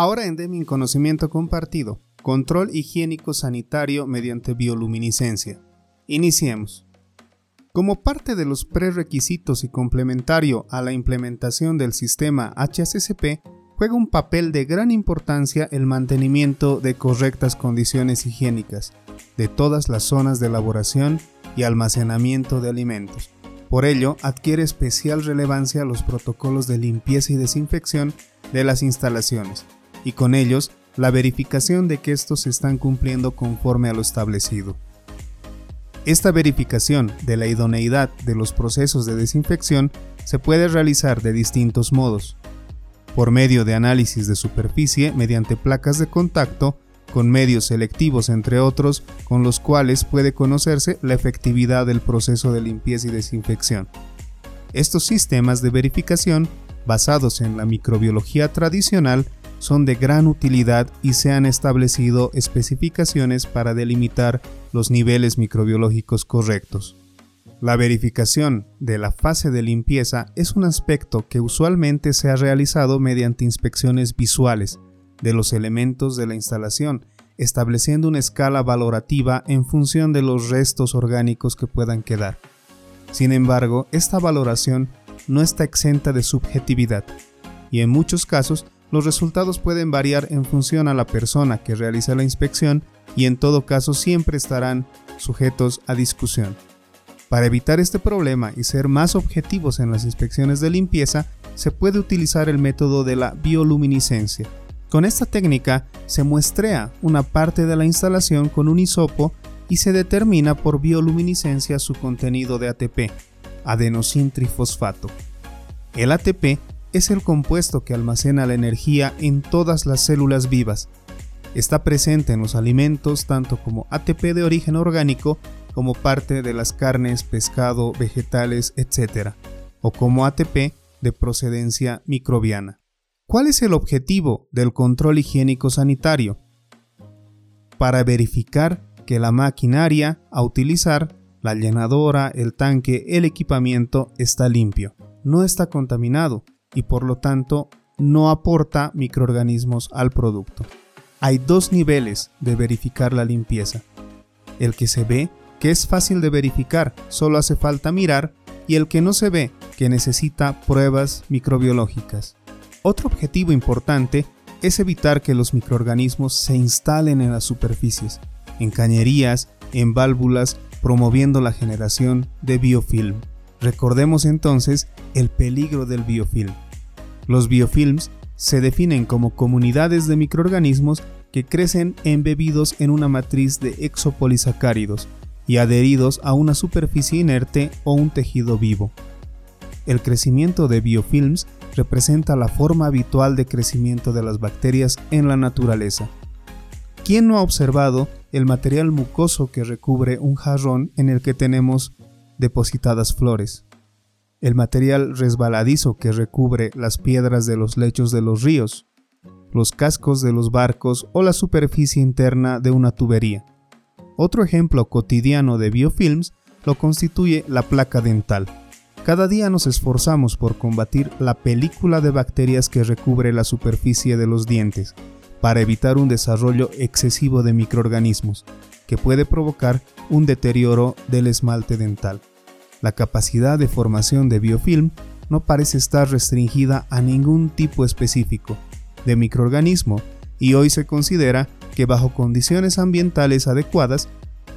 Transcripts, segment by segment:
Ahora en Deming Conocimiento Compartido, control higiénico sanitario mediante bioluminiscencia. Iniciemos. Como parte de los prerequisitos y complementario a la implementación del sistema HACCP, juega un papel de gran importancia el mantenimiento de correctas condiciones higiénicas de todas las zonas de elaboración y almacenamiento de alimentos. Por ello, adquiere especial relevancia los protocolos de limpieza y desinfección de las instalaciones, y con ellos la verificación de que estos se están cumpliendo conforme a lo establecido. Esta verificación de la idoneidad de los procesos de desinfección se puede realizar de distintos modos, por medio de análisis de superficie mediante placas de contacto, con medios selectivos entre otros, con los cuales puede conocerse la efectividad del proceso de limpieza y desinfección. Estos sistemas de verificación, basados en la microbiología tradicional, son de gran utilidad y se han establecido especificaciones para delimitar los niveles microbiológicos correctos. La verificación de la fase de limpieza es un aspecto que usualmente se ha realizado mediante inspecciones visuales de los elementos de la instalación, estableciendo una escala valorativa en función de los restos orgánicos que puedan quedar. Sin embargo, esta valoración no está exenta de subjetividad, y en muchos casos los resultados pueden variar en función a la persona que realiza la inspección y en todo caso siempre estarán sujetos a discusión. Para evitar este problema y ser más objetivos en las inspecciones de limpieza, se puede utilizar el método de la bioluminiscencia. Con esta técnica se muestrea una parte de la instalación con un hisopo y se determina por bioluminiscencia su contenido de ATP, adenosintrifosfato. El ATP es el compuesto que almacena la energía en todas las células vivas. Está presente en los alimentos tanto como ATP de origen orgánico como parte de las carnes, pescado, vegetales, etc., o como ATP de procedencia microbiana. ¿Cuál es el objetivo del control higiénico sanitario? Para verificar que la maquinaria a utilizar, la llenadora, el tanque, el equipamiento está limpio, no está contaminado y por lo tanto no aporta microorganismos al producto. Hay dos niveles de verificar la limpieza. El que se ve que es fácil de verificar, solo hace falta mirar, y el que no se ve, que necesita pruebas microbiológicas. Otro objetivo importante es evitar que los microorganismos se instalen en las superficies, en cañerías, en válvulas, promoviendo la generación de biofilm. Recordemos entonces el peligro del biofilm. Los biofilms se definen como comunidades de microorganismos que crecen embebidos en una matriz de exopolisacáridos, y adheridos a una superficie inerte o un tejido vivo. El crecimiento de biofilms representa la forma habitual de crecimiento de las bacterias en la naturaleza. ¿Quién no ha observado el material mucoso que recubre un jarrón en el que tenemos depositadas flores? El material resbaladizo que recubre las piedras de los lechos de los ríos, los cascos de los barcos o la superficie interna de una tubería. Otro ejemplo cotidiano de biofilms lo constituye la placa dental. Cada día nos esforzamos por combatir la película de bacterias que recubre la superficie de los dientes, para evitar un desarrollo excesivo de microorganismos, que puede provocar un deterioro del esmalte dental. La capacidad de formación de biofilm no parece estar restringida a ningún tipo específico de microorganismo y hoy se considera que bajo condiciones ambientales adecuadas,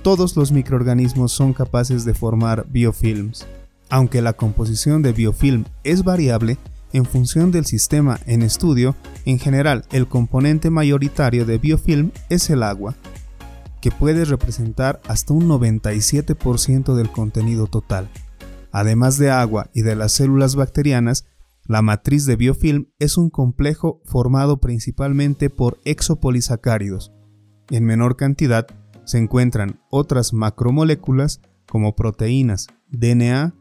todos los microorganismos son capaces de formar biofilms. Aunque la composición de biofilm es variable, en función del sistema en estudio, en general el componente mayoritario de biofilm es el agua, que puede representar hasta un 97% del contenido total. Además de agua y de las células bacterianas, la matriz de biofilm es un complejo formado principalmente por exopolisacáridos. En menor cantidad se encuentran otras macromoléculas como proteínas, DNA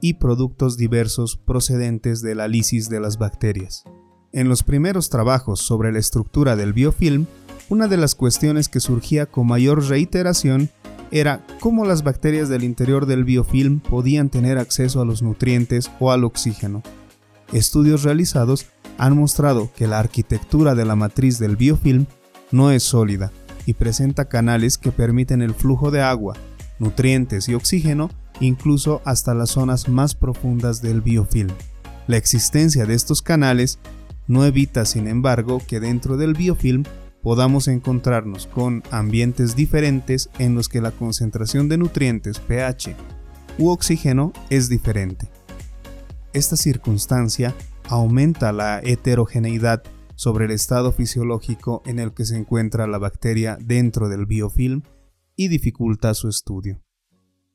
y productos diversos procedentes de la lisis de las bacterias. En los primeros trabajos sobre la estructura del biofilm, una de las cuestiones que surgía con mayor reiteración era cómo las bacterias del interior del biofilm podían tener acceso a los nutrientes o al oxígeno. Estudios realizados han mostrado que la arquitectura de la matriz del biofilm no es sólida y presenta canales que permiten el flujo de agua, nutrientes y oxígeno incluso hasta las zonas más profundas del biofilm. La existencia de estos canales no evita, sin embargo, que dentro del biofilm podamos encontrarnos con ambientes diferentes en los que la concentración de nutrientes pH u oxígeno es diferente. Esta circunstancia aumenta la heterogeneidad sobre el estado fisiológico en el que se encuentra la bacteria dentro del biofilm y dificulta su estudio.